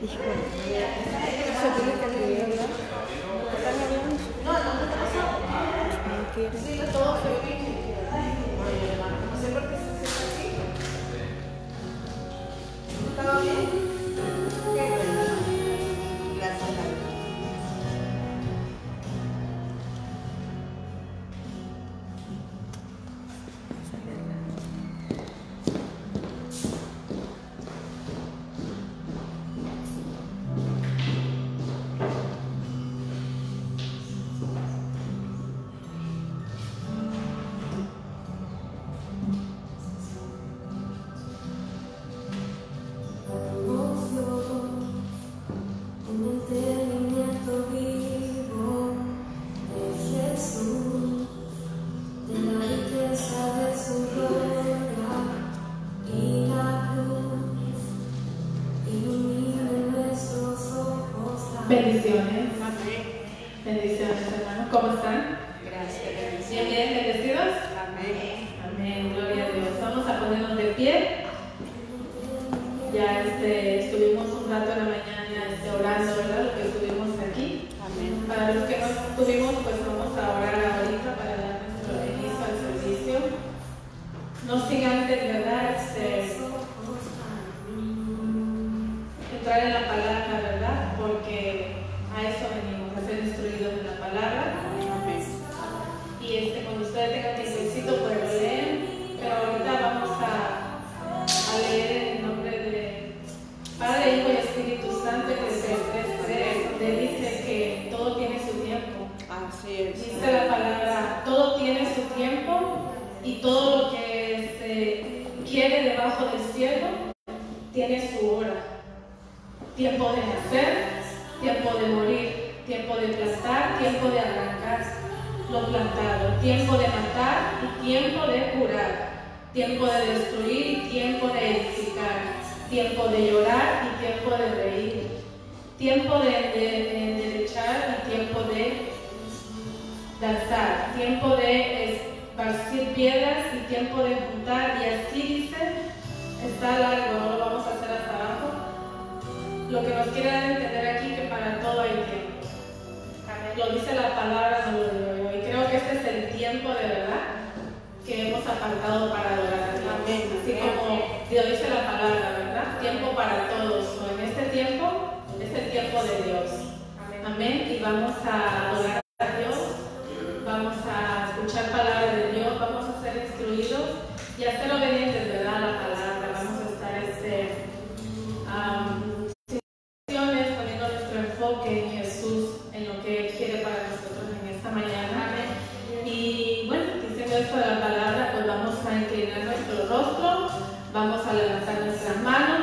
Híjole. ¿Se que No, no,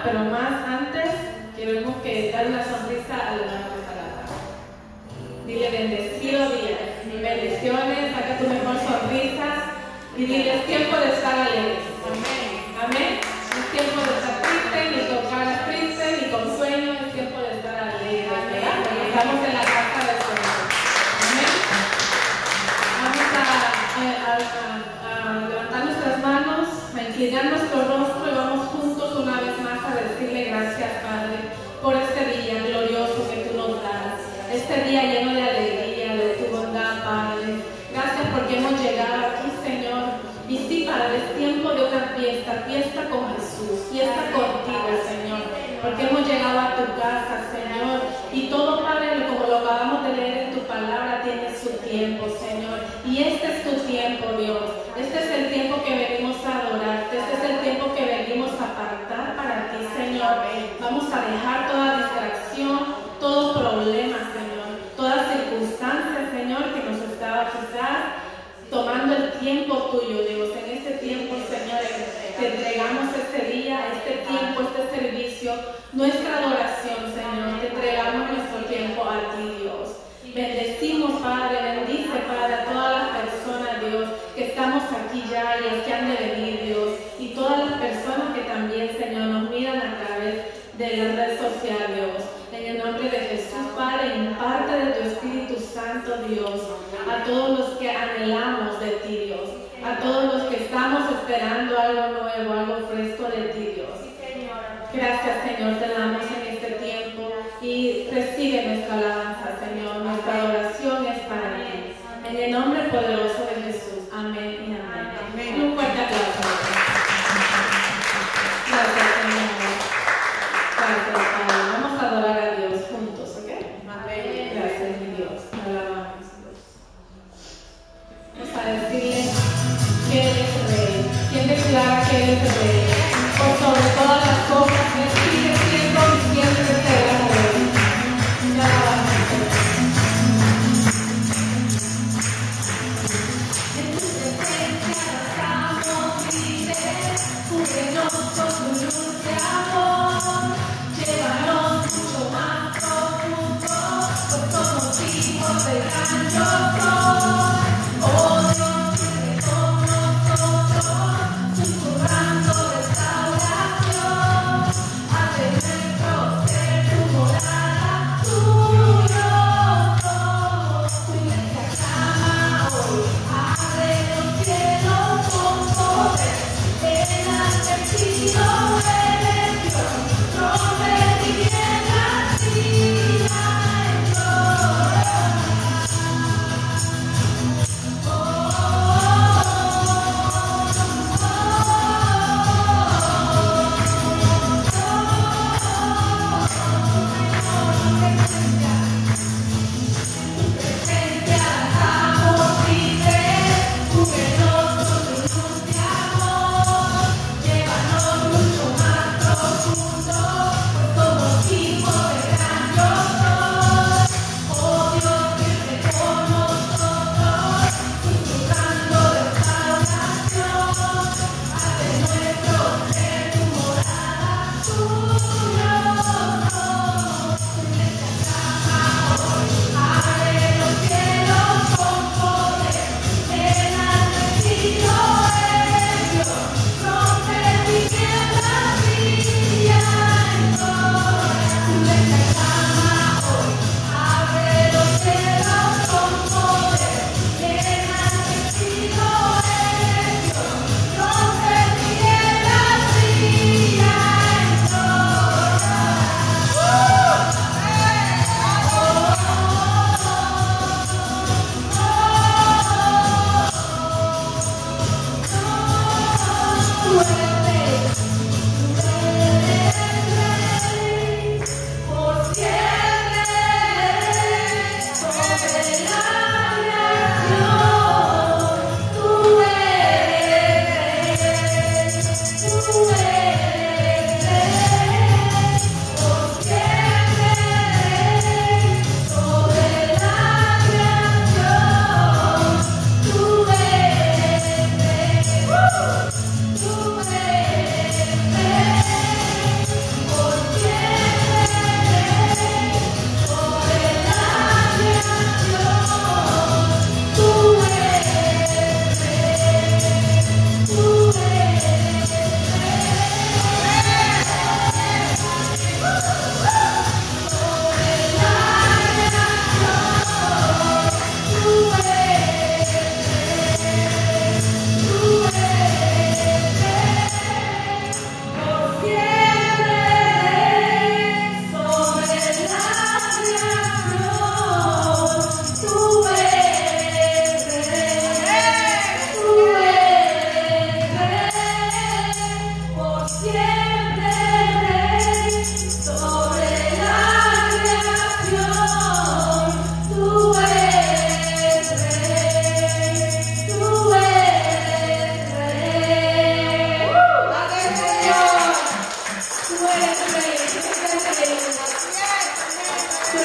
pero más antes queremos que dar una sonrisa a la palabra. Dile bendecido día, bendiciones, saca tu mejor sonrisa y dile es tiempo de estar alegres. Amén. Amén. Es tiempo de estar triste, ni tocar triste, ni con sueño, es tiempo de estar alegres. Amén. Estamos en la casa de Señor. Amén. Vamos a, eh, a, a, a levantar nuestras manos, a inclinar nuestro rostro.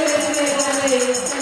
Amém.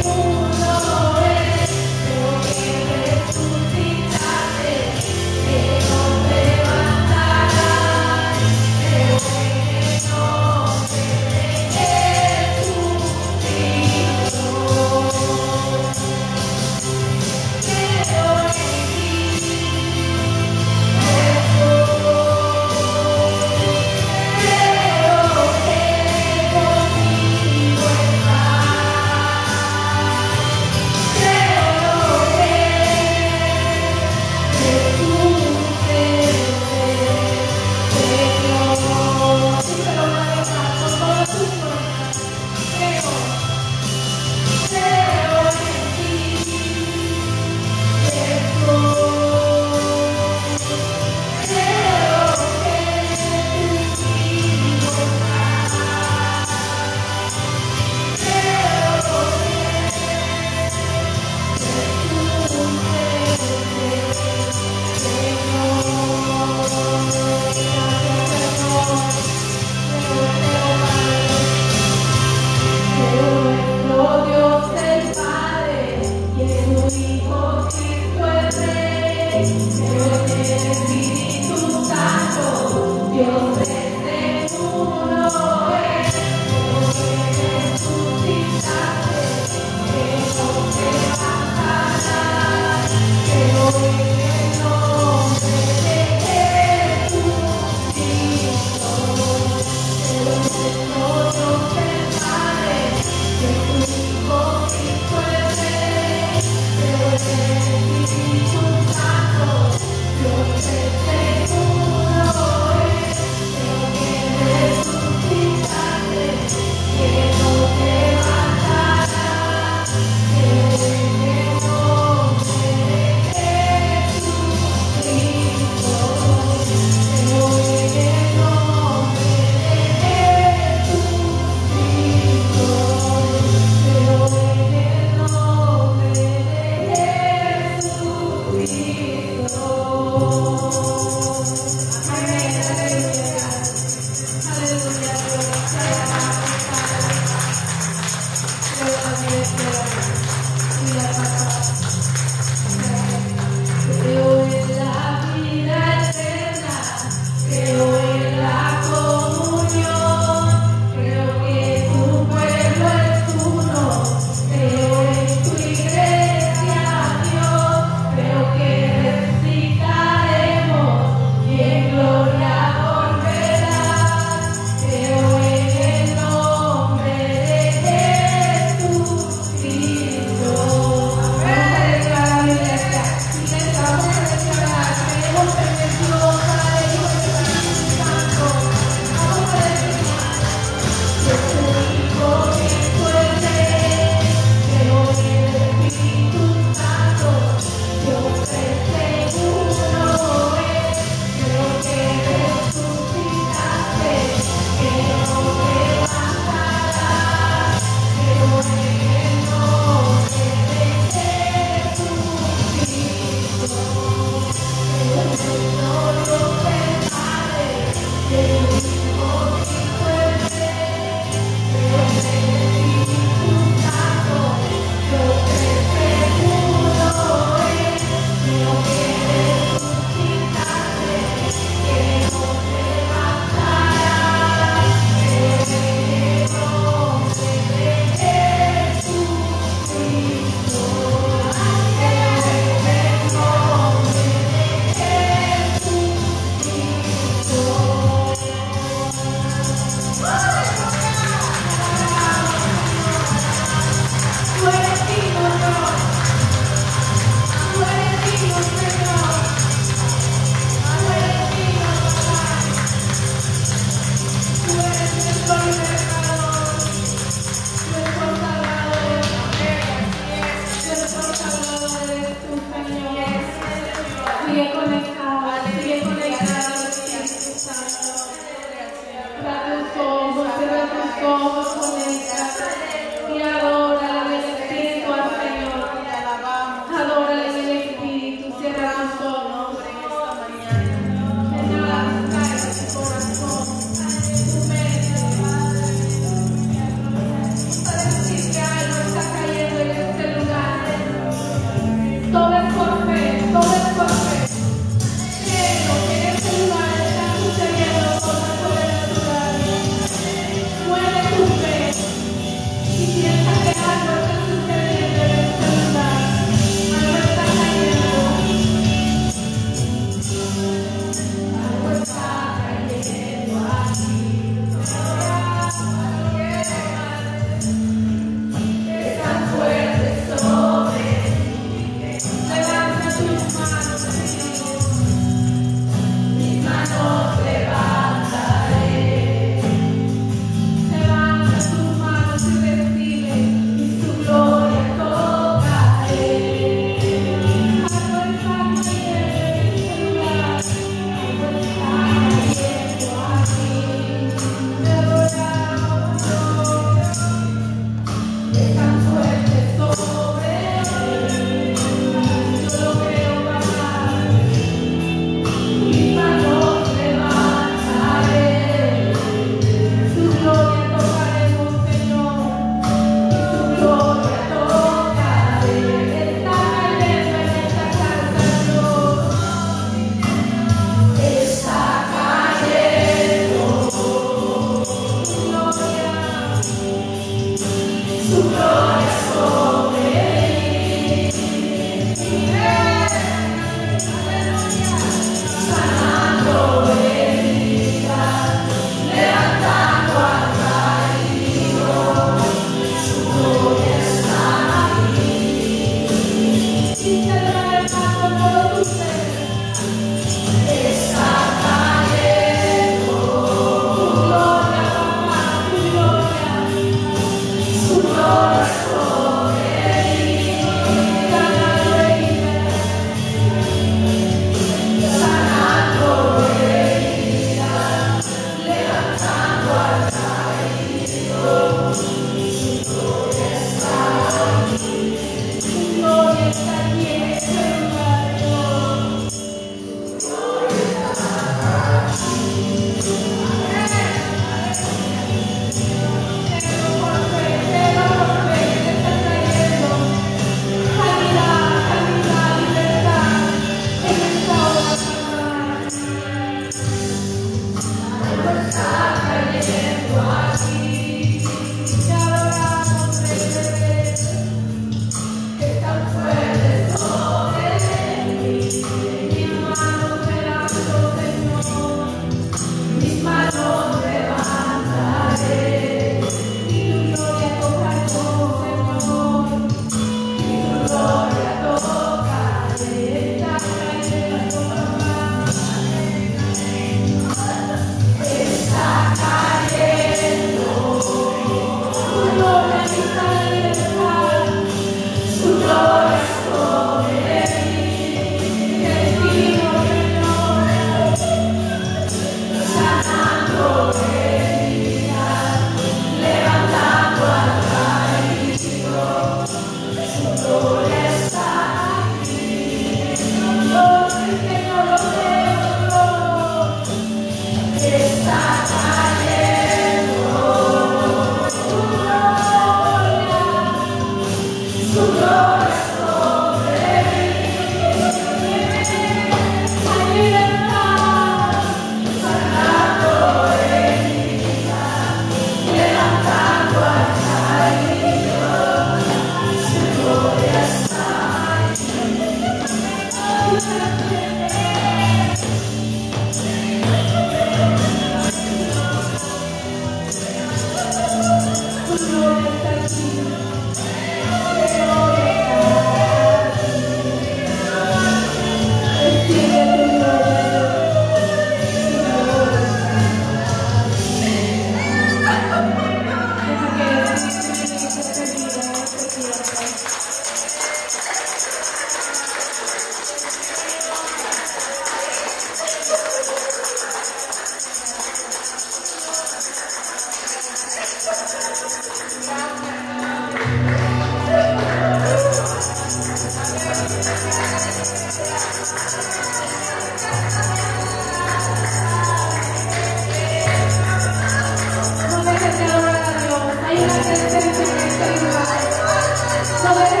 감사합니다.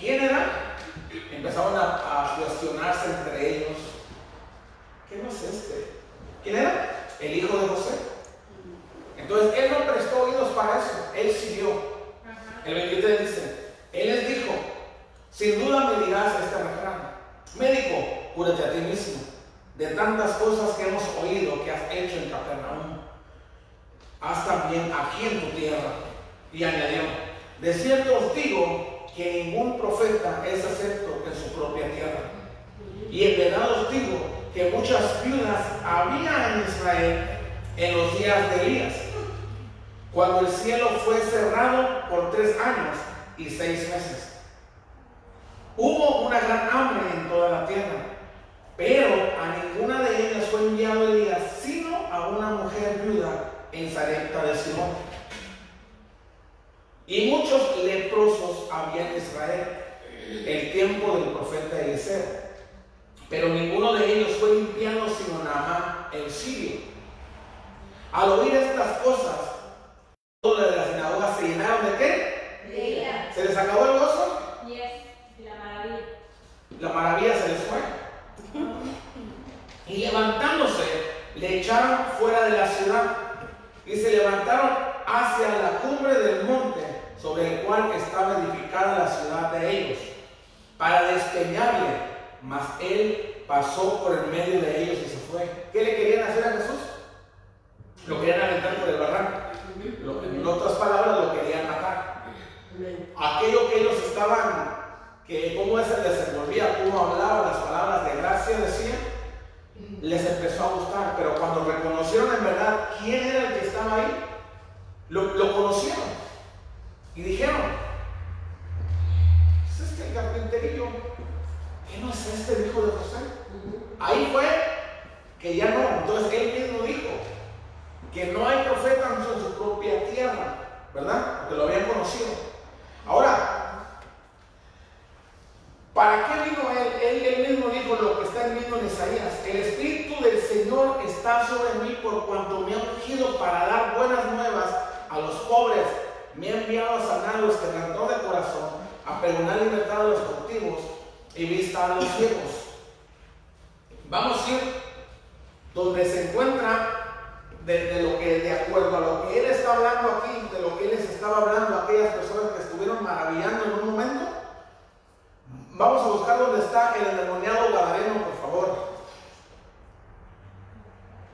¿Quién era? Empezaron a, a cuestionarse entre ellos. ¿Quién es este? ¿Quién era? El hijo de José. Entonces, él no prestó oídos para eso. Él siguió. El 23 dice, él les dijo, sin duda me dirás esta refrán, médico, cúrate a ti mismo de tantas cosas que hemos oído que has hecho en Capernaum. Haz también aquí en tu tierra. Y añadió, de cierto os digo que ningún profeta es acepto en su propia tierra. Y en verdad os digo que muchas viudas había en Israel en los días de Elías, cuando el cielo fue cerrado por tres años y seis meses. Hubo una gran hambre en toda la tierra, pero a ninguna de ellas fue enviado Elías, sino a una mujer viuda en Sarepta de Simón y muchos leprosos había en Israel, el tiempo del profeta Eliseo. Pero ninguno de ellos fue limpiado sino Naamán el sirio. Al oír estas cosas, todas las sinagogas se llenaron de qué? ¿Se les acabó el gozo? La maravilla. La maravilla se les fue. Y levantándose, le echaron fuera de la ciudad y se levantaron hacia la cumbre del monte sobre el cual estaba edificada la ciudad de ellos, para despeñarle. Mas él pasó por el medio de ellos y se fue. ¿Qué le querían hacer a Jesús? Lo querían aventar por el barranco. En otras palabras, lo querían matar. Aquello que ellos estaban, que cómo se desenvolvía, cómo hablaba, las palabras de gracia decía, les empezó a gustar. Pero cuando reconocieron en verdad quién era el que estaba ahí, lo conocieron. Y dijeron, ¿es este el carpinterillo? ¿Qué no es este el hijo de José? Ahí fue que ya no. Entonces él mismo dijo que no hay profeta en su propia tierra, ¿verdad? Porque lo habían conocido. Ahora, ¿para qué vino él? Él, él mismo dijo lo que está escrito en Isaías. El Espíritu del Señor está sobre mí por cuanto me ha ungido para dar buenas nuevas a los pobres. Me ha enviado a sanar a los quebrantados de corazón, a pregonar libertad a los cautivos y vista a los ciegos. Vamos a ir donde se encuentra de, de lo que, de acuerdo a lo que él está hablando aquí, de lo que él les estaba hablando a aquellas personas que estuvieron maravillando en un momento. Vamos a buscar dónde está el endemoniado Gadareno, por favor.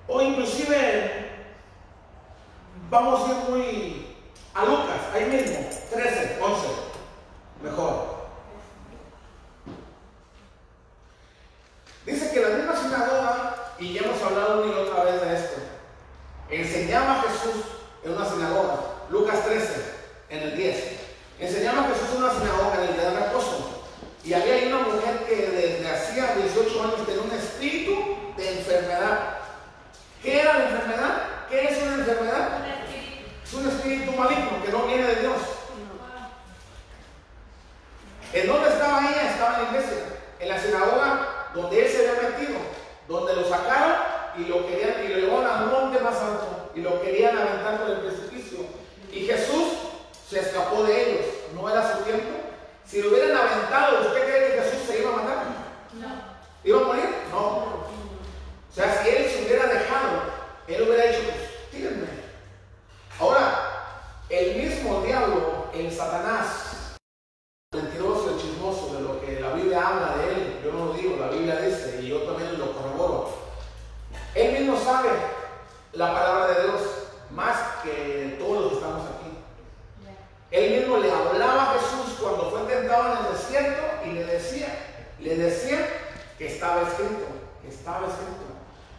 O inclusive vamos a ir muy a Lucas, ahí mismo, 13, 11, mejor. Dice que la misma sinagoga, y ya hemos hablado una y otra vez de esto, enseñaba a Jesús en una sinagoga, Lucas 13, en el 10. Enseñaba a Jesús en una sinagoga en el día de reposo. Y había ahí una mujer que desde hacía 18 años tenía un espíritu de enfermedad. ¿Qué era la enfermedad? ¿Qué es una enfermedad? Es un espíritu maligno que no viene de Dios. ¿En dónde estaba ella? Estaba en la iglesia, en la sinagoga donde él se había metido, donde lo sacaron y lo querían y lo llevaron al monte más alto y lo querían aventar por el precipicio. Y Jesús se escapó de ellos. No era su tiempo. Si lo hubieran aventado, ¿usted cree que Jesús se iba a matar? ¿Iba a morir? No. O sea, si él se hubiera dejado, él hubiera dicho, pues tírenme. Ahora, el mismo diablo, el Satanás, el mentiroso, el chismoso, de lo que la Biblia habla de él, yo no lo digo, la Biblia dice, y yo también lo corroboro. Él mismo sabe la palabra de Dios más que todos los que estamos aquí. Él mismo le hablaba a Jesús cuando fue tentado en el desierto y le decía, le decía que estaba escrito, que estaba escrito.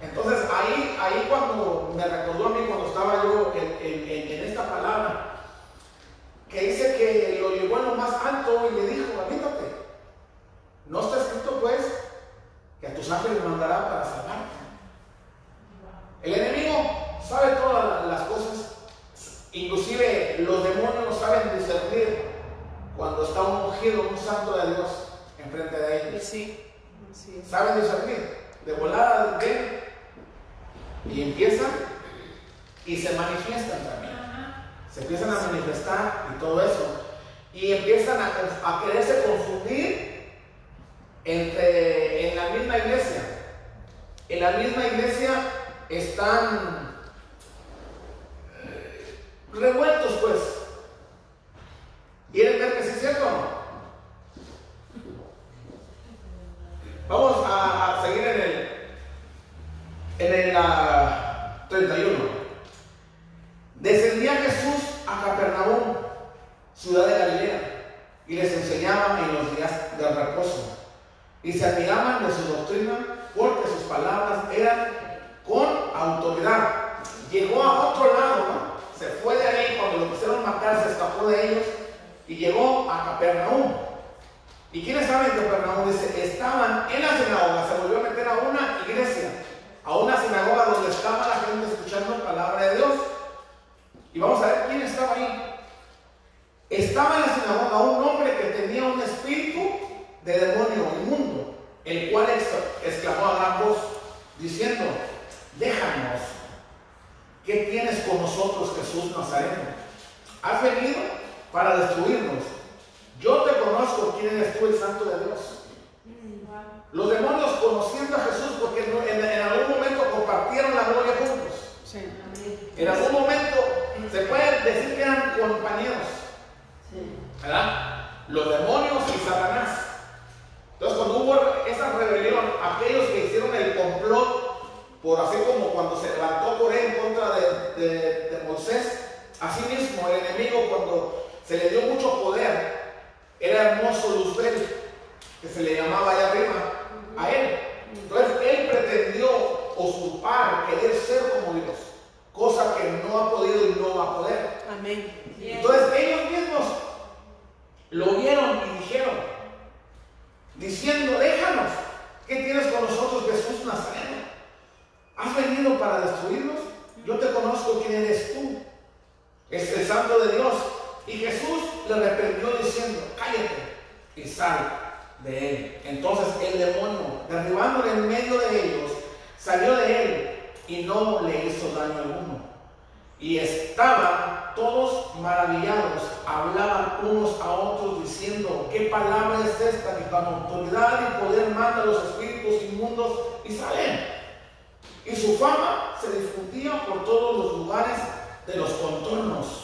Entonces ahí, ahí cuando me recordó a mí cuando estaba yo en, en- en- en esta palabra, que dice que lo llevó en lo más alto y le dijo, avítate. No está escrito pues que a tus ángeles mandará para salvarte. El enemigo sabe todas las cosas, inclusive los demonios saben discernir cuando está un ungido, un santo de Dios enfrente de ellos. Sí, sí. Saben discernir, de volada ven y empiezan y se manifiestan también. Se empiezan a manifestar y todo eso. Y empiezan a, a quererse confundir entre, en la misma iglesia. En la misma iglesia están eh, revueltos, pues. ¿Quieren ver que sí es cierto o no? Vamos a, a seguir en el, en el ah, 31. Descendía Jesús a Capernaum, ciudad de Galilea, y les enseñaba en los días del reposo. Y se admiraban de su doctrina porque sus palabras eran con autoridad. Llegó a otro lado, se fue de ahí separó de ellos y llegó a Capernaum. ¿Y quiénes saben que Capernaum? Dice, estaban en la sinagoga, se volvió a meter a una iglesia, a una sinagoga donde estaba la gente escuchando palabra de Dios. Y vamos a ver quién estaba ahí. Estaba en la sinagoga un hombre que tenía un espíritu de demonio inmundo, el cual ex- exclamó a gran voz, diciendo, déjanos, ¿qué tienes con nosotros, Jesús Nazareno? Has venido para destruirnos. Yo te conozco quién eres tú, el santo de Dios. Los demonios conociendo a Jesús porque en, en algún momento compartieron la gloria juntos. En algún momento se puede decir que eran compañeros. ¿Verdad? Los demonios y Satanás. Entonces cuando hubo esa rebelión, aquellos que hicieron el complot, por así como cuando se levantó por en contra de, de, de Moisés, así mismo el enemigo cuando se le dio mucho poder, era hermoso Luzbel, que se le llamaba allá arriba a él. Entonces él pretendió usurpar, querer ser como Dios, cosa que no ha podido y no va a poder. Amén. Entonces ellos mismos lo vieron y dijeron, diciendo, déjanos, ¿qué tienes con nosotros Jesús Nazareno? ¿Has venido para destruirnos? Yo te conozco quién eres tú. Es el santo de Dios. Y Jesús le reprendió diciendo, cállate y sal de él. Entonces el demonio, derribándole en medio de ellos, salió de él y no le hizo daño alguno. Y estaban todos maravillados, hablaban unos a otros diciendo, ¿qué palabra es esta que con autoridad y poder manda a los espíritus inmundos y salen? Y su fama se difundía por todos los lugares de los contornos.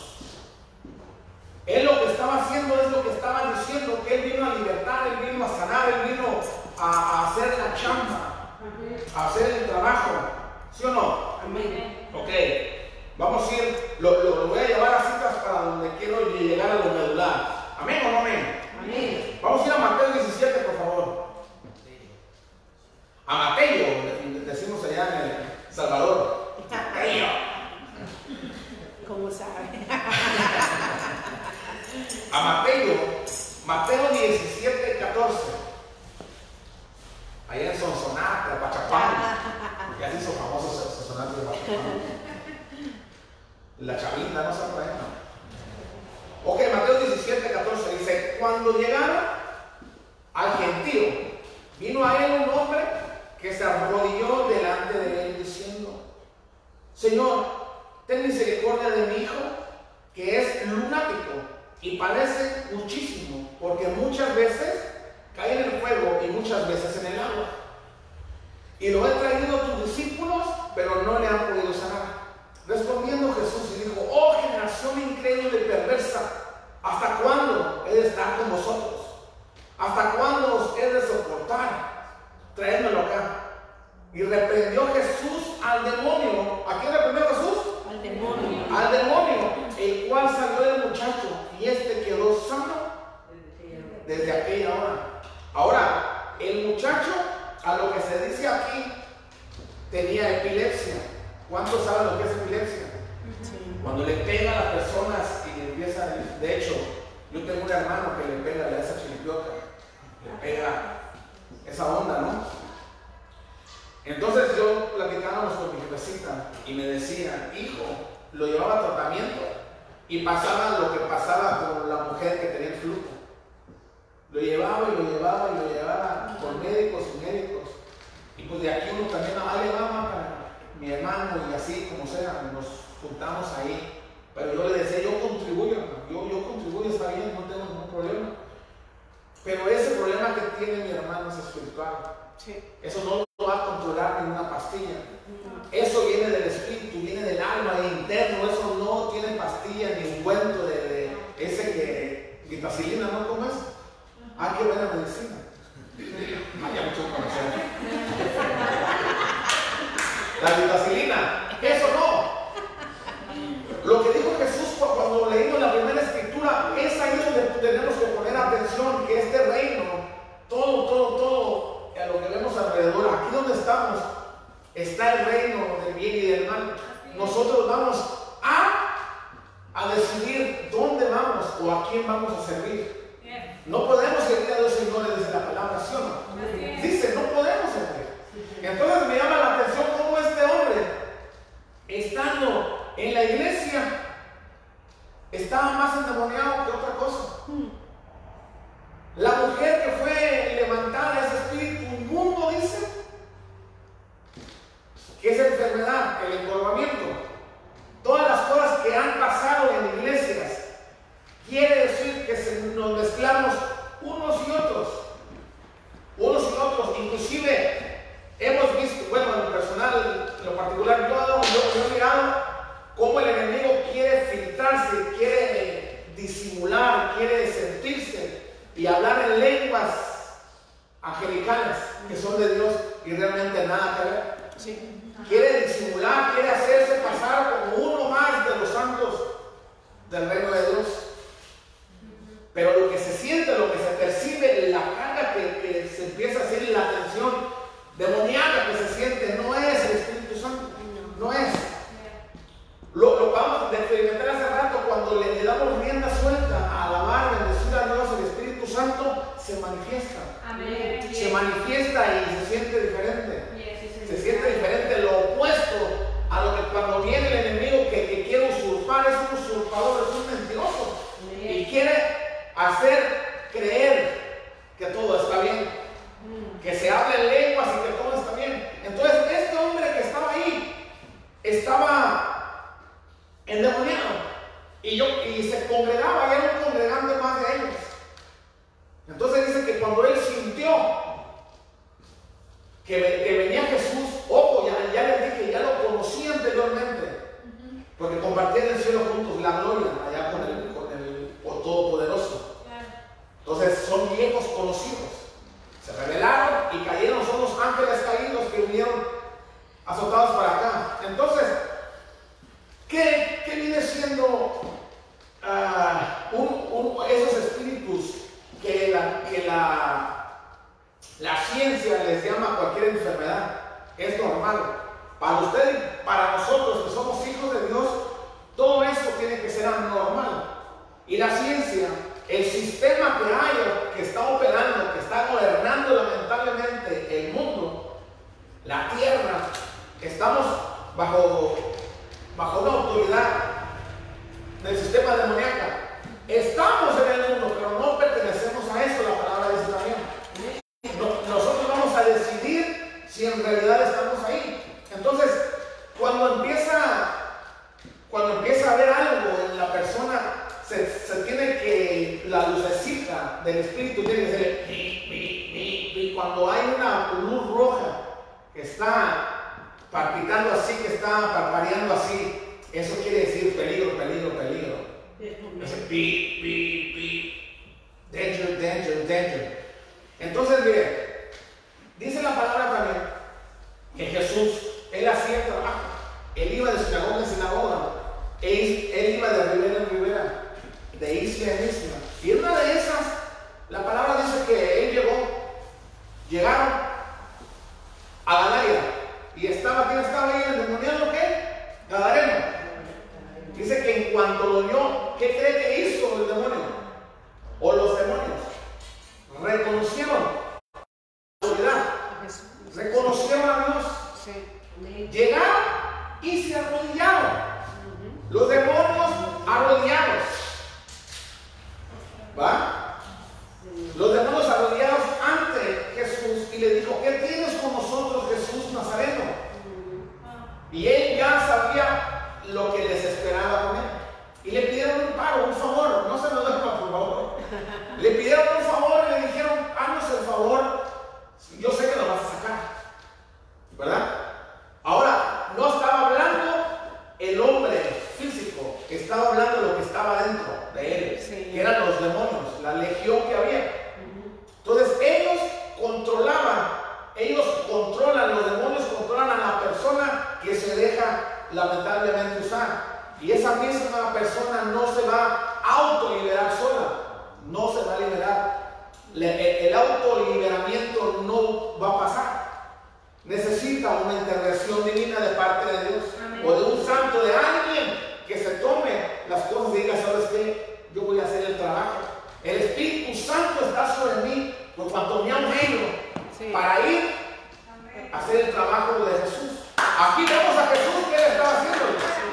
Él lo que estaba haciendo es lo que estaba diciendo, que él vino a libertar, él vino a sanar, él vino a, a hacer la chamba, a hacer el trabajo. ¿Sí o no? Amén. Ok, vamos a ir, lo, lo- lo voy a llevar a citas para donde quiero llegar a lo medular. ¿Amén o no amén? Amén. Vamos a ir a Mateo 17, por favor. A Mateo, de- decimos allá en El Salvador. Mateo. ¿Cómo sabe? A Mateo, Mateo 17, 14. Allá en Sonsonate, Pachapán. Ya se hizo famoso Sonsonate de Pachapán. La chavita, no se no. Ok, Mateo 17, 14 dice, cuando llegaron al gentío, vino a él un hombre que se arrodilló delante de él diciendo, Señor, ten misericordia de mi hijo, que es lunático y padece muchísimo, porque muchas veces cae en el fuego y muchas veces en el agua. Y lo he traído a tus discípulos, pero no le han podido sanar. Respondiendo Jesús y dijo, oh generación increíble y perversa, ¿hasta cuándo he de estar con vosotros? ¿Hasta cuándo os he de soportar? Traédmelo acá. Y reprendió Jesús al demonio. ¿A quién reprendió Jesús? Al demonio. Al demonio, el cual salió del muchacho y este quedó sano desde aquella hora. Ahora, el muchacho, a lo que se dice aquí, tenía epilepsia. ¿Cuántos saben lo que es epilepsia? Sí. Cuando le pega a las personas y le empieza, de hecho, yo tengo un hermano que le pega, le da esa chiripiota, le pega esa onda, ¿no? Entonces yo platicábamos con mi jefecita y me decía, hijo, lo llevaba a tratamiento y pasaba lo que pasaba con la mujer que tenía el flujo. Lo llevaba y lo llevaba y lo llevaba con médicos y médicos. Y pues de aquí uno también, ahí le va mi hermano y así como sea, nos juntamos ahí. Pero yo le decía, yo contribuyo, yo, yo contribuyo, está bien, no tengo ningún problema. Pero ese problema que tiene mi hermano es espiritual. Sí. Eso no lo va a controlar ninguna pastilla. Eso viene del espíritu, viene del alma, de interno. Eso no tiene pastilla ni ungüento de, de ese que vitacilina, ¿no? ¿Cómo es? Ah, qué buena medicina. Ah, mucho conocer. La vitacilina, eso no. Lo que dijo Jesús cu- cuando leímos la primera escritura, es ahí donde tenemos que poner atención, que este reino, todo, todo, todo, a lo que vemos alrededor, aquí donde estamos, está el reino del bien y del mal. Nosotros vamos a, a decidir dónde vamos o a quién vamos a servir. No podemos servir a dos señores desde la palabra, ¿sí o no? Dice, no podemos servir. Entonces me llama la atención cómo este hombre, estando en la iglesia, estaba más endemoniado que otra cosa. La mujer que fue levantada, ese espíritu inmundo, dice, que es enfermedad, el encorvamiento. Todas las cosas que han pasado en iglesias, quiere decir que se nos mezclamos unos y otros. Unos y otros. Inclusive hemos visto, bueno, en lo personal, en lo particular, yo, yo, he mirado cómo el enemigo quiere filtrarse, quiere disimular, quiere sentirse y hablar en lenguas angelicales que son de Dios y realmente nada que ver. Quiere disimular, quiere hacerse pasar como uno más de los santos del reino de Dios. Pero lo que se siente, lo que se percibe, la carga que, que se empieza a hacer y la tensión demoníaca que se siente, no es el Espíritu Santo. No es. Lo, lo vamos a experimentar hace rato cuando le, le damos rienda suelta a alabar, bendecir a Dios, el Espíritu Santo se manifiesta. Amén. Se manifiesta y se siente diferente. Se siente diferente, lo opuesto a lo que cuando viene el enemigo que, que quiere usurpar, es un usurpador, es un mentiroso. Y quiere hacer creer que todo está bien, que se habla en lenguas y que todo está bien. Entonces, este hombre que estaba ahí estaba endemoniado y, yo, y se congregaba, y era un congregante más de ellos. Entonces dice que cuando él sintió que, que venía Jesús, ojo, ya, ya les dije, ya lo conocí anteriormente, porque compartían el cielo juntos la gloria allá con el, con el Todopoderoso. Entonces son viejos conocidos. Se revelaron y cayeron, son los ángeles caídos que vinieron azotados para acá. Entonces, ¿qué, qué viene siendo ah, esos espíritus que la, que la, la ciencia les llama cualquier enfermedad? Es normal. Para usted y para nosotros que somos hijos de Dios, todo eso tiene que ser anormal. Y la ciencia, el sistema que hay, que está operando, que está gobernando lamentablemente el mundo, la tierra, estamos bajo, bajo una autoridad del sistema demoníaco. Estamos en el mundo, pero no pertenecemos a eso, la palabra dice también. No- nosotros vamos a decidir si en realidad estamos ahí. Entonces, cuando empieza, cuando empieza a haber algo en la persona, se, se tiene que, la lucecita del espíritu tiene que ser, pi. cuando hay una luz roja que está palpitando así, que está parpadeando así, eso quiere decir peligro, peligro, peligro. Ese pi, pi, pi. Danger, danger, danger. Entonces, mire, dice la palabra también que Jesús, él hacía el trabajo. Él iba de sinagoga en sinagoga. Él, él iba de ribera en ribera, de isla en isla. Y en una de esas, la palabra dice que él llegó, llegaron a Gadara. Y estaba, ¿quién estaba ahí? ¿El demoniado qué? Gadareno. Dice que en cuanto lo oyó, ¿qué cree que hizo el demonio? O los demonios. Reconocieron. Reconocieron a Dios. Llegaron y se arrodillaron. Los demonios arrodillados. ¿Va? Los demonios arrodillados ante Jesús y le dijo, ¿qué tienes con nosotros Jesús Nazareno? Y él ya sabía lo que les esperaba con él. Y le pidieron un paro, un favor, no se lo dejan por favor. Le pidieron un favor y le dijeron, haznos el favor, yo sé que lo vas a sacar. ¿Verdad? Ahora, ellos controlan, los demonios controlan a la persona que se deja lamentablemente usar. Y esa misma persona no se va a autoliberar sola, no se va a liberar. El, e, el autoliberamiento no va a pasar. Necesita una intervención divina de parte de Dios o de un santo, de alguien que se tome las cosas y diga, ¿sabes qué? Yo voy a hacer el trabajo. El Espíritu Santo está sobre mí por cuanto me han para ir a hacer el trabajo de Jesús. Aquí vemos a Jesús que él estaba haciendo.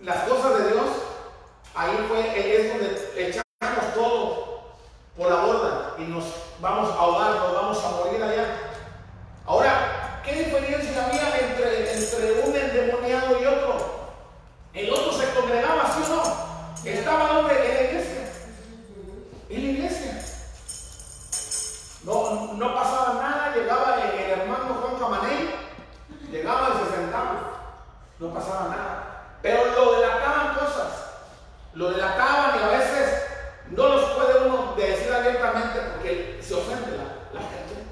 Las cosas de Dios, ahí fue, es donde echamos todo por la borda y nos vamos a ahogar, nos vamos a morir allá. Ahora, ¿qué diferencia había entre, entre un endemoniado y otro? El otro se congregaba, ¿sí o no? Estaba donde? Lo delataban y a veces no los puede uno decir abiertamente porque se ofende la, la gente.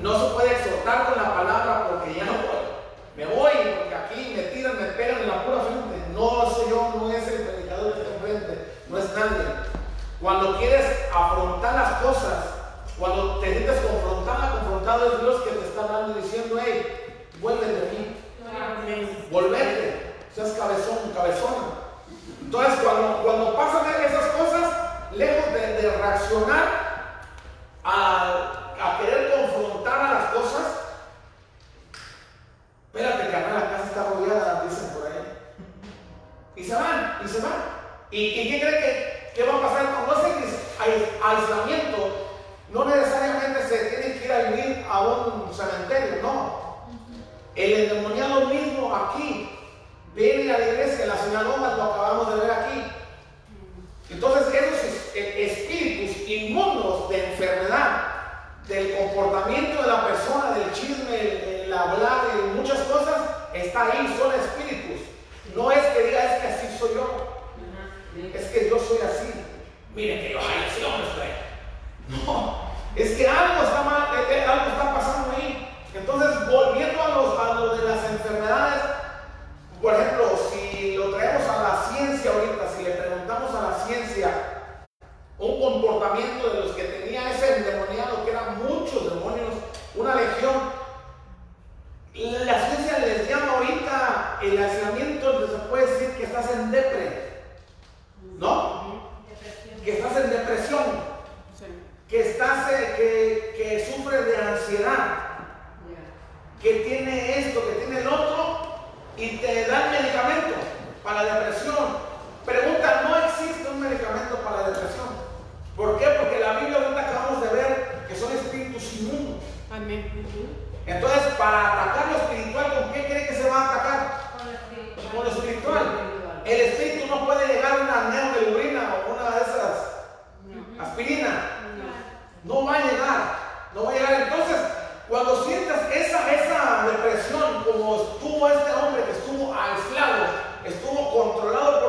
No se puede exhortar con la palabra porque ya no puedo. Me voy porque aquí me tiran, me pegan en la pura frente. No soy yo, no es el predicador que está enfrente, no es nadie. Cuando quieres afrontar las cosas, cuando te sientes confrontada, confrontado es Dios que te está hablando y diciendo, hey, vuelve de mí, volvete, seas cabezón, cabezona. Entonces, cuando, cuando pasan esas cosas, lejos de, reaccionar a, a querer confrontar a las cosas, espérate, carnal, la casa está rodeada, dicen por ahí. Y se van, y se van. ¿Y, y qué cree que, que va a pasar? Cuando hacen aislamiento, no necesariamente se tiene que ir a vivir a un cementerio, no. El endemoniado mismo aquí viene a la iglesia, en la sinagoga, lo acabamos de ver aquí. Entonces, esos es- e- espíritus inmundos de enfermedad, del comportamiento de la persona, del chisme, el, el hablar, de muchas cosas, está ahí, son espíritus. No es que diga, es que así soy yo. Es que yo soy así. Miren que yo, ay, ese hombre. No, es que algo está mal, eh, eh, algo está pasando ahí. Entonces, volviendo a, los, a lo de las enfermedades, por ejemplo, si lo traemos a la ciencia ahorita, si le preguntamos a la ciencia un comportamiento de los que tenía ese endemoniado, que eran muchos demonios, una legión, la ciencia les llama ahorita el aislamiento, donde se puede decir que estás en depre, ¿no? Que estás en depresión, que estás, eh, que, que sufres de ansiedad, que tiene esto, que tiene el otro, y te dan medicamento para la depresión. Pregunta, no existe un medicamento para la depresión. ¿Por qué? Porque la Biblia ahorita acabamos de ver que son espíritus inmundos. Entonces, para atacar lo espiritual, ¿con qué cree que se va a atacar? Con lo espiritual. El espíritu no puede llegar a una neomelubrina o una de esas aspirina. No va a llegar. No va a llegar. Entonces, cuando sientas esa, esa depresión, como estuvo este hombre que estuvo aislado, estuvo controlado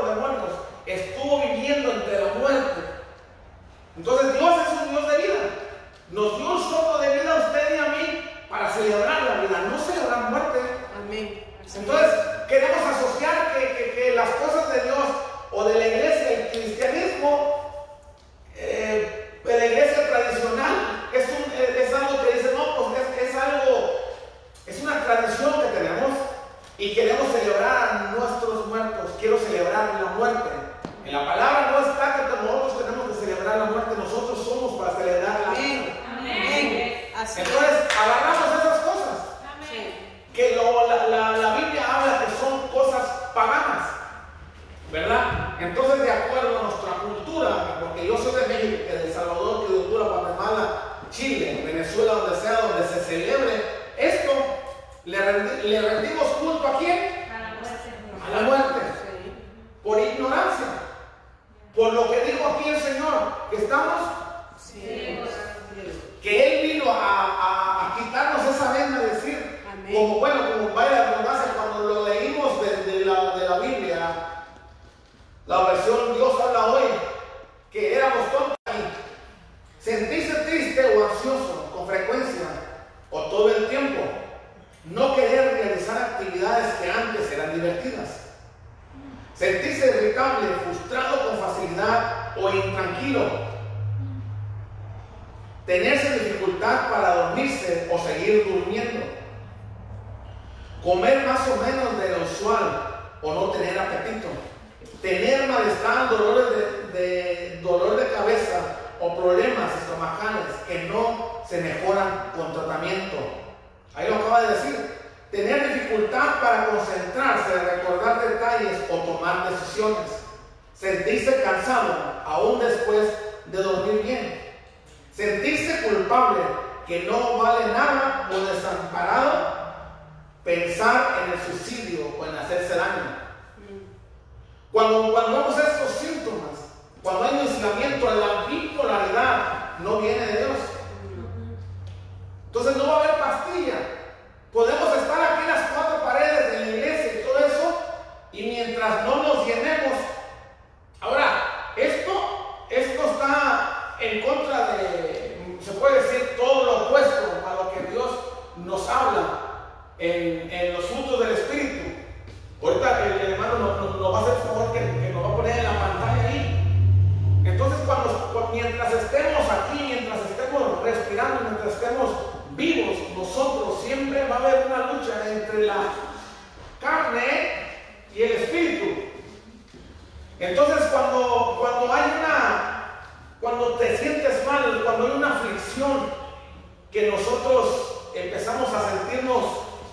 nosotros empezamos a sentirnos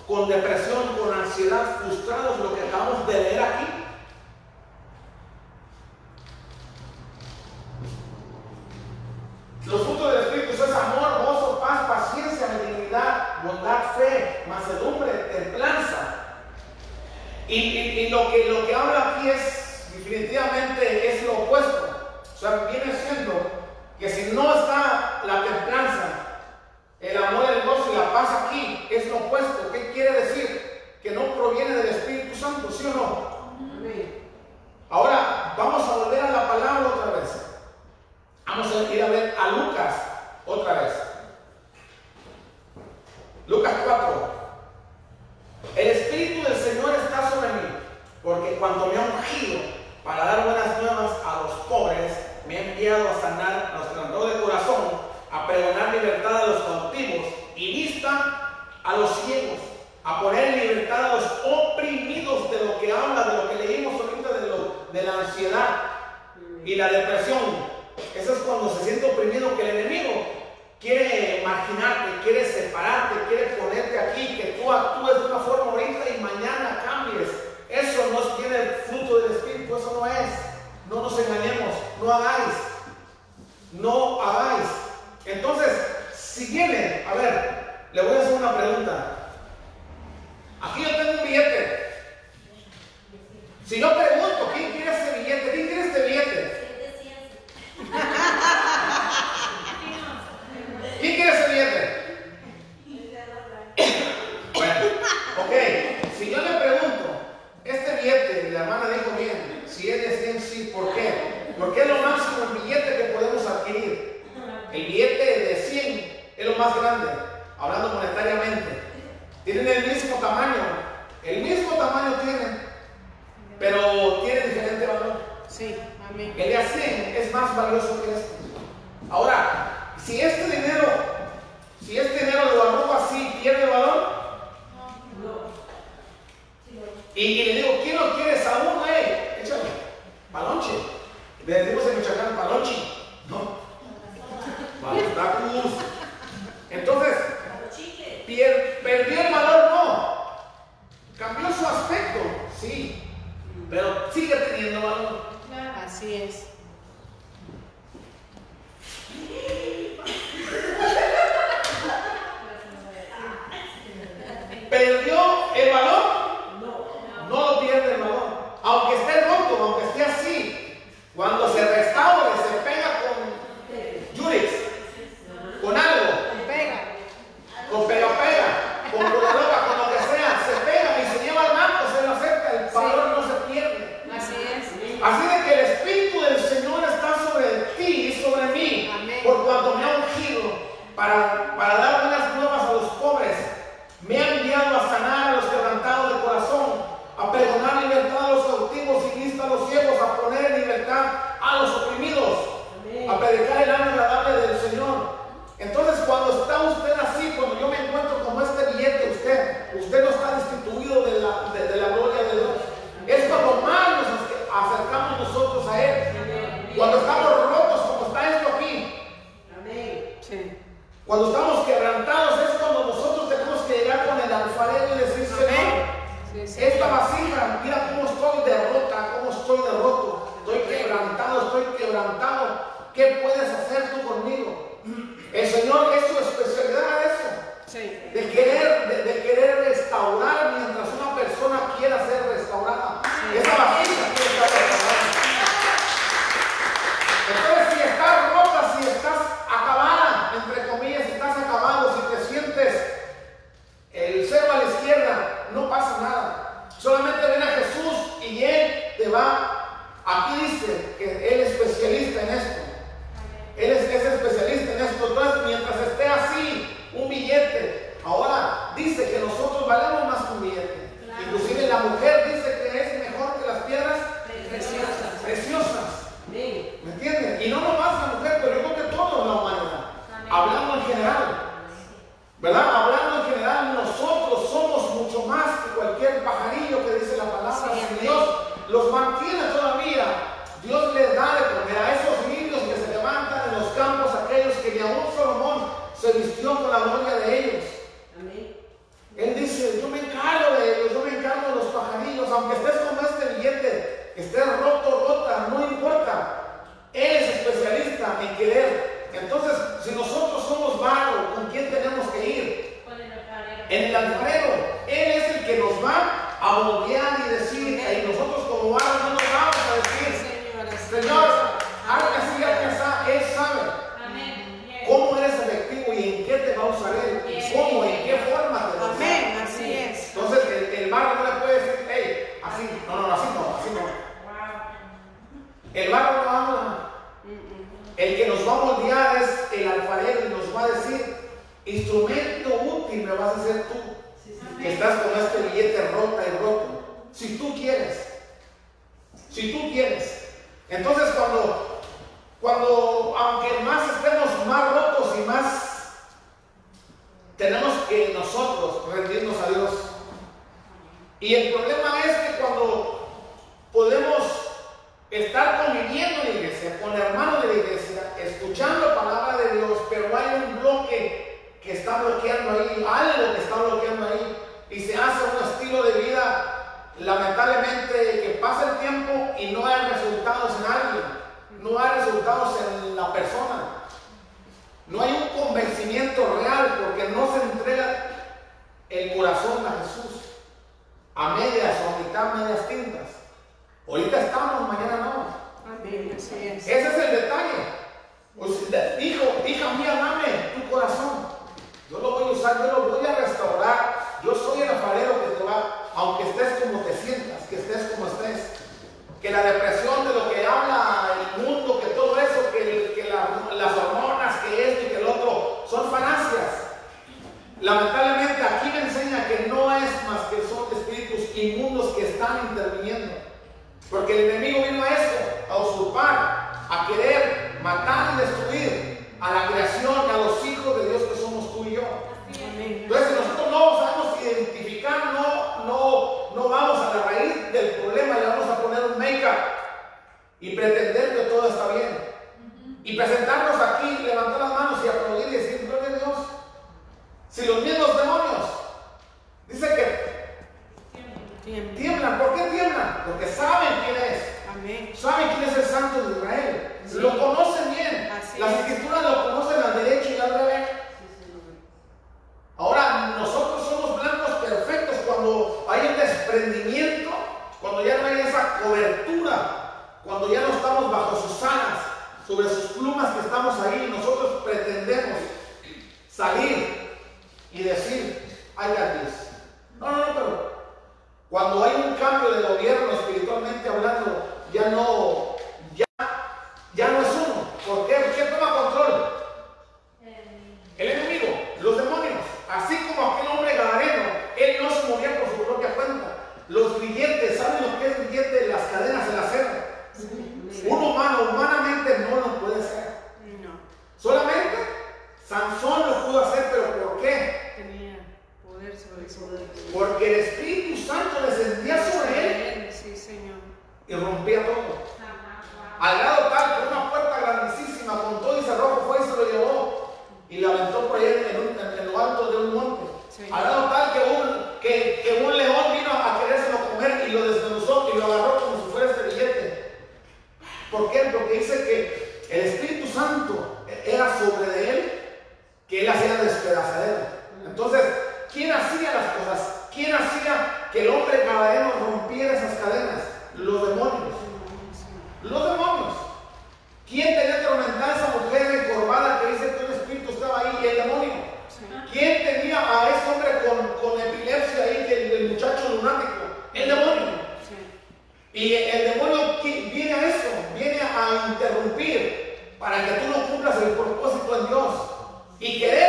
con depresión, con ansiedad, frustrados, lo que acabamos de leer aquí, Los frutos del Espíritu es amor, gozo, paz, paciencia, benignidad, bondad, fe, mansedumbre, templanza. Y, y- lo, que, lo que habla aquí es, definitivamente, es lo opuesto. O sea, viene siendo que si no está la templanza, el amor, el gozo y la paz aquí, es lo opuesto. ¿Qué quiere decir? Que no proviene del Espíritu Santo, ¿sí o no? Ahora, vamos a volver a la palabra otra vez. Vamos a ir a ver a Lucas otra vez. Lucas 4. El Espíritu del Señor está sobre mí, porque cuando me ha ungido para dar buenas nuevas a los pobres, me ha enviado a sanar a los quebrantados de corazón, a pregonar libertad a los cautivos y vista a los ciegos, a poner en libertad a los oprimidos de lo que habla, de lo que leímos ahorita, de, lo, de la ansiedad y la depresión. Eso es cuando se siente oprimido que el enemigo quiere marginarte, quiere separarte, quiere ponerte aquí, que tú actúes de una forma ahorita y mañana cambies. Eso no tiene el fruto del Espíritu, eso no es. No nos engañemos, no hagáis. No hagáis. Entonces, si viene, a ver, le voy a hacer una pregunta. Aquí yo tengo un billete. Si yo pregunto, ¿quién quiere ese billete? ¿Quién quiere este billete? ¿Quién quiere ese billete? Bueno, ok. Si yo le pregunto, este billete, la hermana dijo bien, si es de 100, sí, ¿por qué? Porque es lo máximo billete que podemos adquirir. El billete de 100 es lo más grande, hablando monetariamente. Tienen el mismo tamaño, el mismo tamaño tienen, pero tiene diferente valor. Sí, amén. El de a 100 es más valioso que este. Ahora, si este dinero, si este dinero lo arrojo así, ¿pierde valor? Y, y le digo, ¿quién lo quiere? Saúl, eh, échale, palonche. Le decimos en Michoacán, palonche. No. Balotacus. Entonces, Perdió el valor, no. Cambió su aspecto, sí. Pero sigue teniendo valor. Así es. ¿Perdió el valor? No. No lo pierde el valor. Aunque esté roto, aunque esté así, cuando se restaure, se pega con yuris, con algo. Se pega. Con pera pera, con colorada, con que está bloqueando ahí, algo que está bloqueando ahí, y se hace un estilo de vida, lamentablemente, que pasa el tiempo y no hay resultados en alguien, no hay resultados en la persona. No hay un convencimiento real porque no se entrega el corazón a Jesús a medias o a mitad, medias tintas. Ahorita estamos, mañana no. Amén, así es. Ese es el detalle. De- hijo, hija mía, dame tu corazón. Yo lo voy a usar, yo lo voy a restaurar. Yo soy el alfarero que te va, aunque estés como te sientas, que estés como estés. Que la depresión de lo que habla el mundo, que todo eso, que, que la- las hormonas, que esto y que el otro, son falacias. Lamentablemente aquí me enseña que no es más que son espíritus inmundos que están interviniendo. Porque el enemigo vino a eso, a usurpar, a querer matar y destruir a la creación, a los hijos de Dios que somos tú y yo. Amén. Entonces, si nosotros no sabemos identificar, no, no, no vamos a la raíz del problema y le vamos a poner un make-up y pretender que todo está bien. Y presentarnos aquí, levantar las manos y aplaudir y decir, gloria a Dios. Si los mismos demonios, dice que tiemblan. ¿Por qué tiemblan? Porque saben quién es. Amén. Saben quién es el Santo de Israel. Lo conocen bien. Así Las es. escrituras lo conocen al derecho y al revés. Ahora, nosotros somos blancos perfectos cuando hay un desprendimiento, cuando ya no hay esa cobertura, cuando ya no estamos bajo sus alas, sobre sus plumas que estamos ahí, nosotros pretendemos salir y decir, ay, Dios. No, no, no, pero cuando hay un cambio de gobierno espiritualmente hablando, ya no, Porque el Espíritu Santo descendía sobre él y rompía todo. Al lado tal que una puerta grandísima con todo y cerrojo fue y se lo llevó y la aventó por allá en, lo alto de un monte. Al lado tal que un, león vino a querérselo comer y lo desmenuzó y lo agarró como si fuera servillete. ¿Por qué? Porque dice que el Espíritu Santo era sobre de él, que él hacía despedazadero. Entonces, ¿Quién hacía las cosas? ¿Quién hacía que el hombre canadero rompiera esas cadenas? Los demonios. Los demonios. ¿Quién tenía atormentada a esa mujer encorvada que dice que el espíritu estaba ahí? El demonio. ¿Quién tenía a ese hombre con, con epilepsia ahí, el, el, muchacho lunático? El demonio. Y el, demonio viene a eso, viene a interrumpir para que tú no cumplas el propósito de Dios. Y querer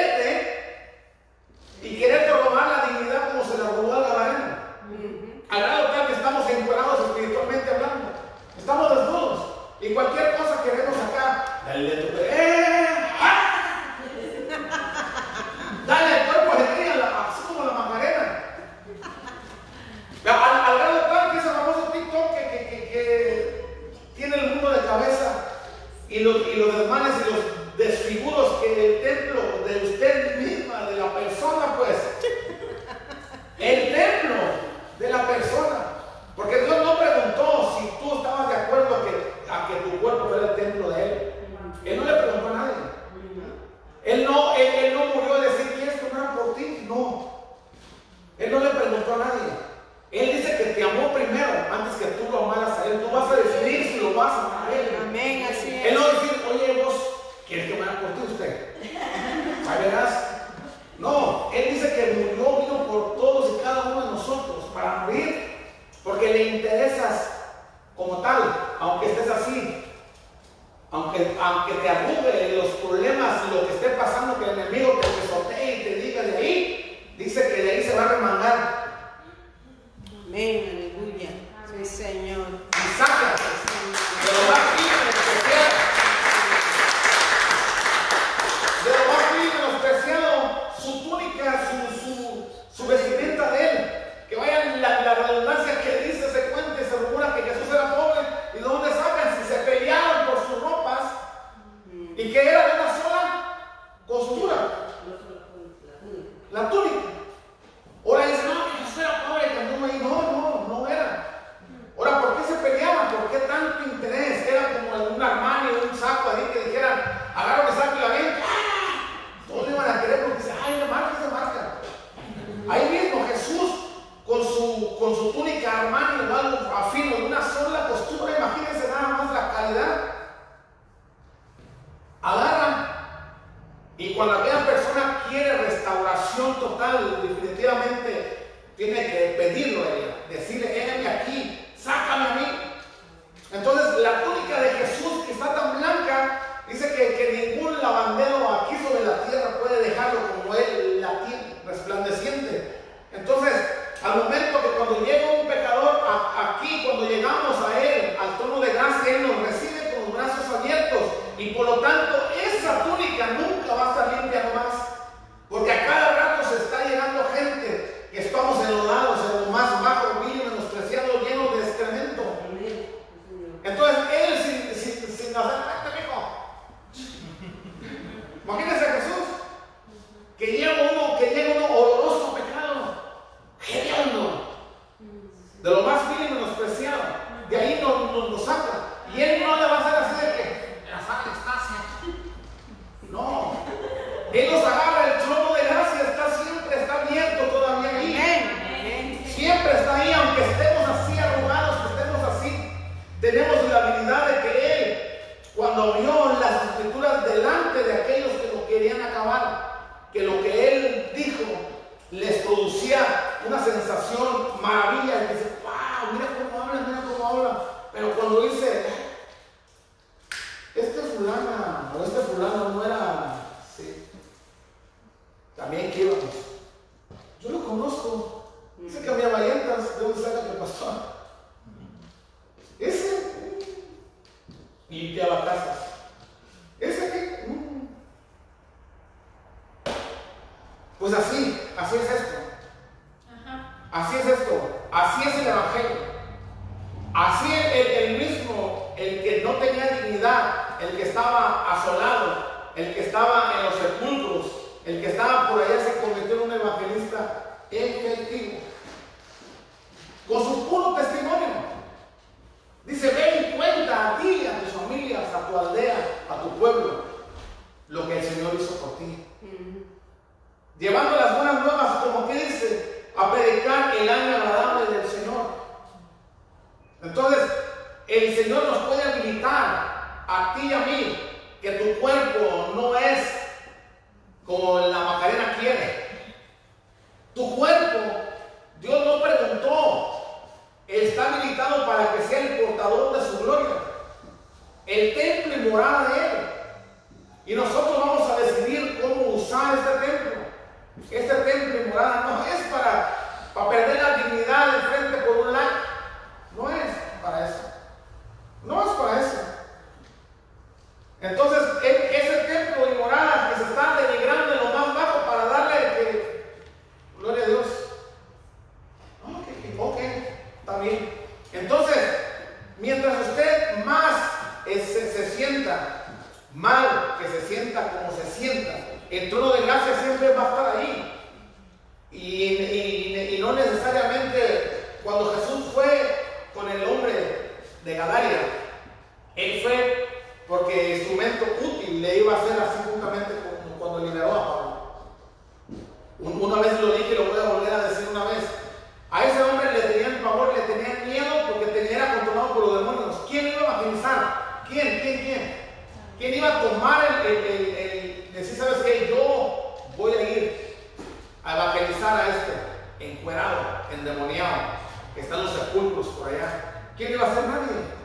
a este encuerado, endemoniado, que está en los sepulcros por allá? ¿Quién iba a ser nadie?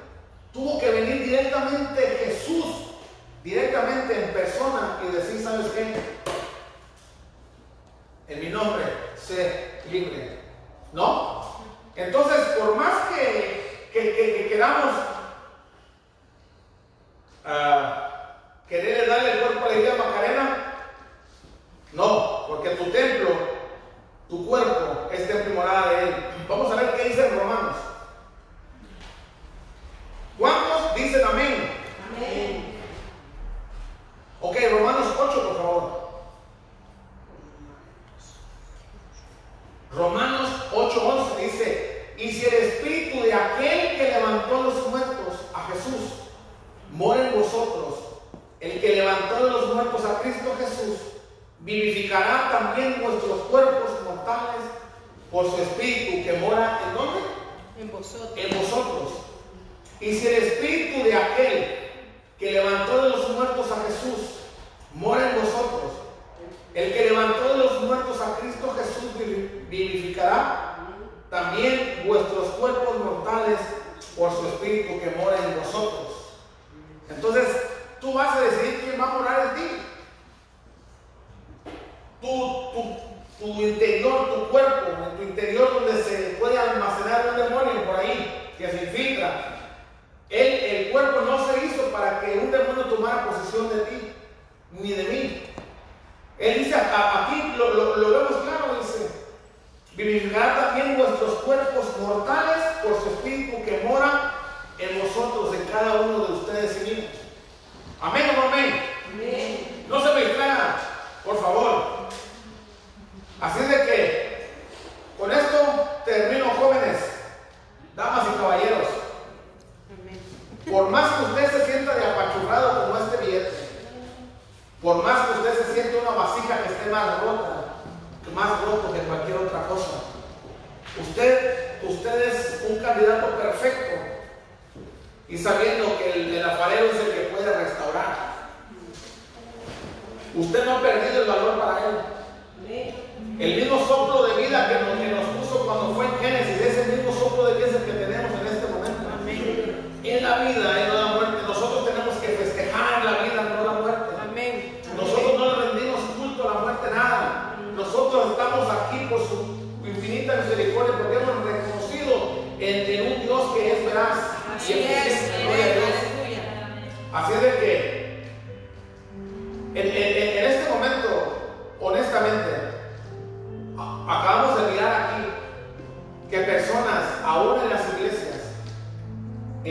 Tuvo que venir directamente Jesús, directamente en persona y decir, ¿sabes qué? En mi nombre, sé libre. ¿No?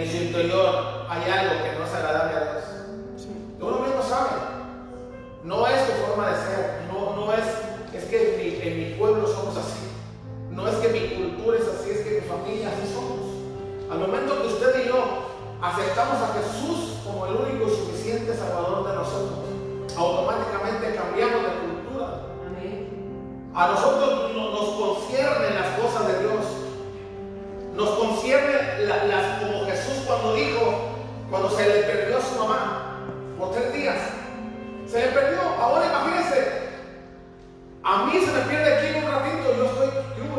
en su interior hay algo que no es agradable a Dios. Uno mismo sabe. No es tu forma de ser. No, no es, es que en mi, en mi pueblo somos así. No es que mi cultura es así, es que mi familia así somos. Al momento que usted y yo aceptamos a Jesús como el único y suficiente Salvador de nosotros, automáticamente cambiamos de cultura. A nosotros nos conciernen las cosas de Dios. Nos conciernen la, las cuando dijo, cuando se le perdió a su mamá por tres días, se le perdió. Ahora imagínense, a mí se me pierde aquí en un ratito, yo estoy, yo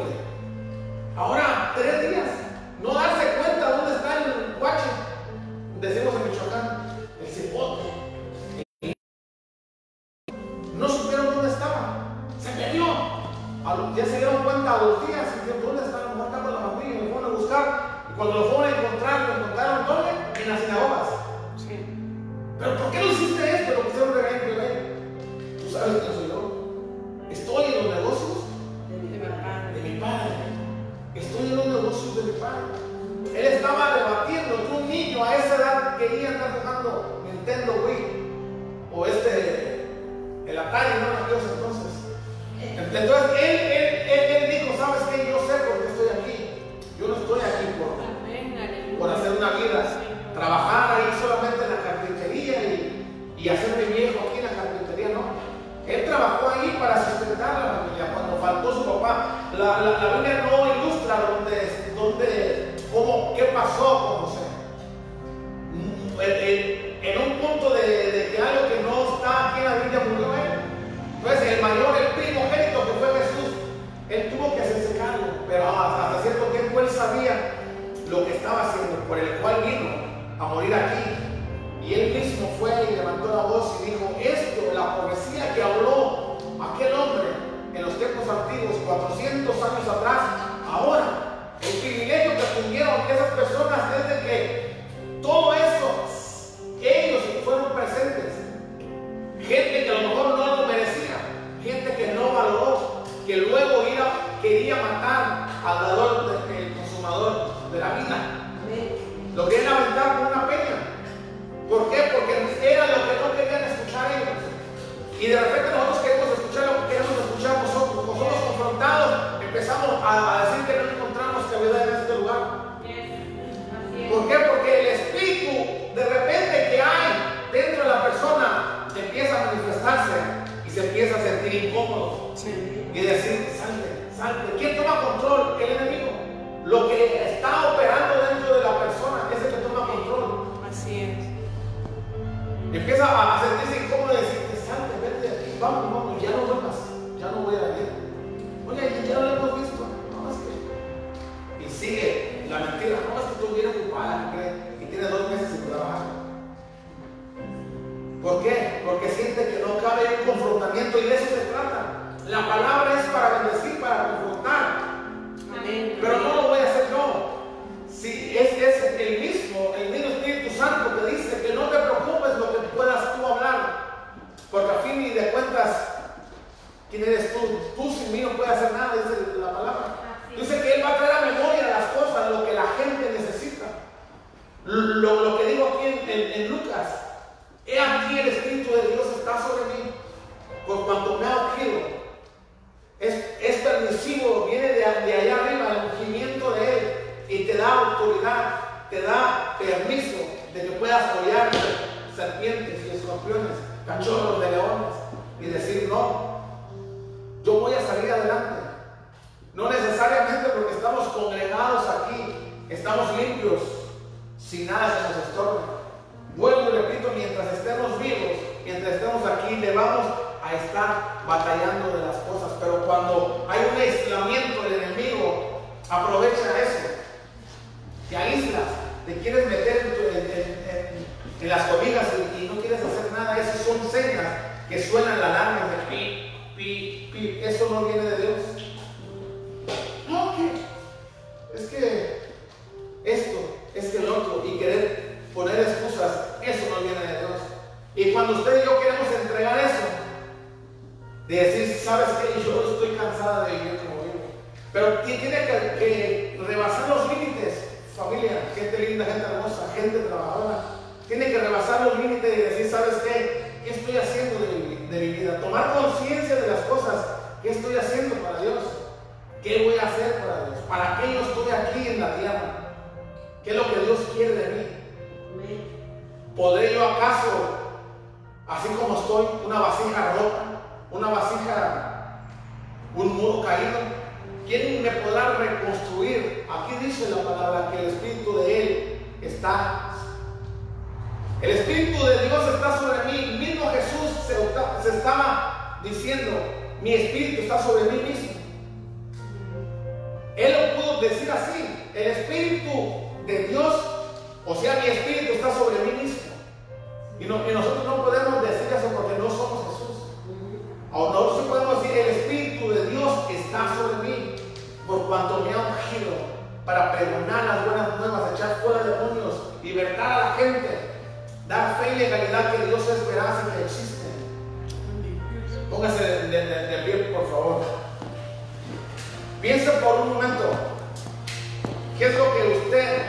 ¿Qué es lo que usted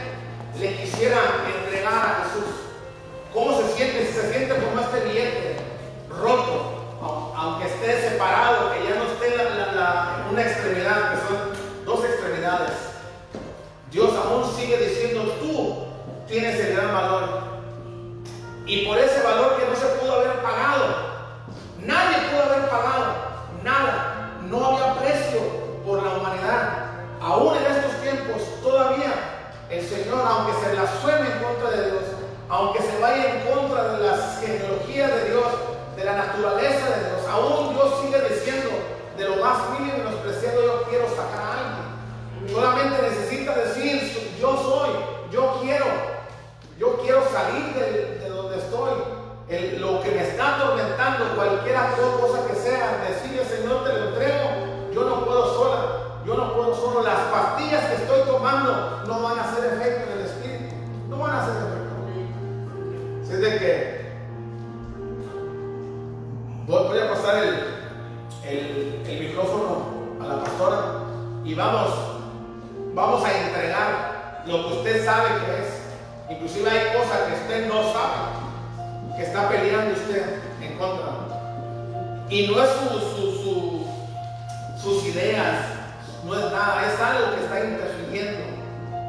le quisiera entregar a Jesús? ¿Cómo se siente? Si se siente como este billete roto blasfeme en contra de Dios, aunque se vaya en contra de las genealogías de Dios, de la naturaleza de Dios, aún Dios sigue diciendo, de lo más vil y menospreciado yo quiero sacar a alguien. Solamente necesita decir su usted sabe que es. Inclusive hay cosas que usted no sabe, que está peleando usted en contra. Y no es su, su, sus ideas, no es nada, es algo que está interfiriendo.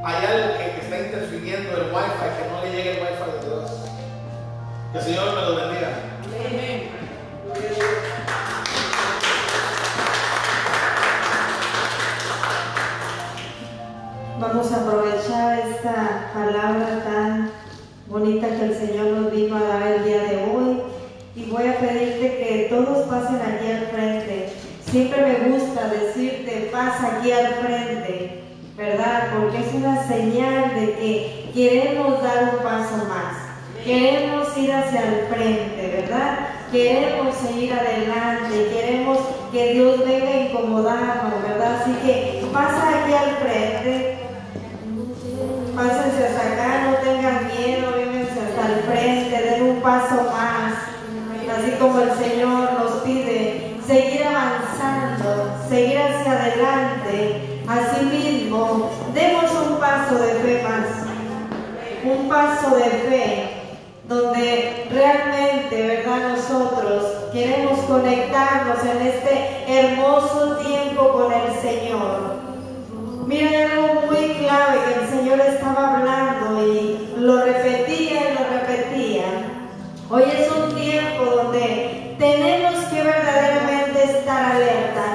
Hay algo que, está interfiriendo el wifi, que no le llegue el wifi de Dios. Que el Señor me lo bendiga. Vamos a aquí al frente, ¿verdad? Porque es una señal de que queremos dar un paso más, queremos ir hacia el frente, ¿verdad? Queremos seguir adelante, queremos que Dios venga a incomodarnos, ¿verdad? Así que pasa aquí al frente, pásense hasta acá, no tengan miedo, vénganse hasta el frente, den un paso más, así como el Señor un paso de fe donde realmente, ¿verdad? Nosotros queremos conectarnos en este hermoso tiempo con el Señor. Mira, hay algo muy clave que el Señor estaba hablando y lo repetía y lo repetía. Hoy es un tiempo donde tenemos que verdaderamente estar alerta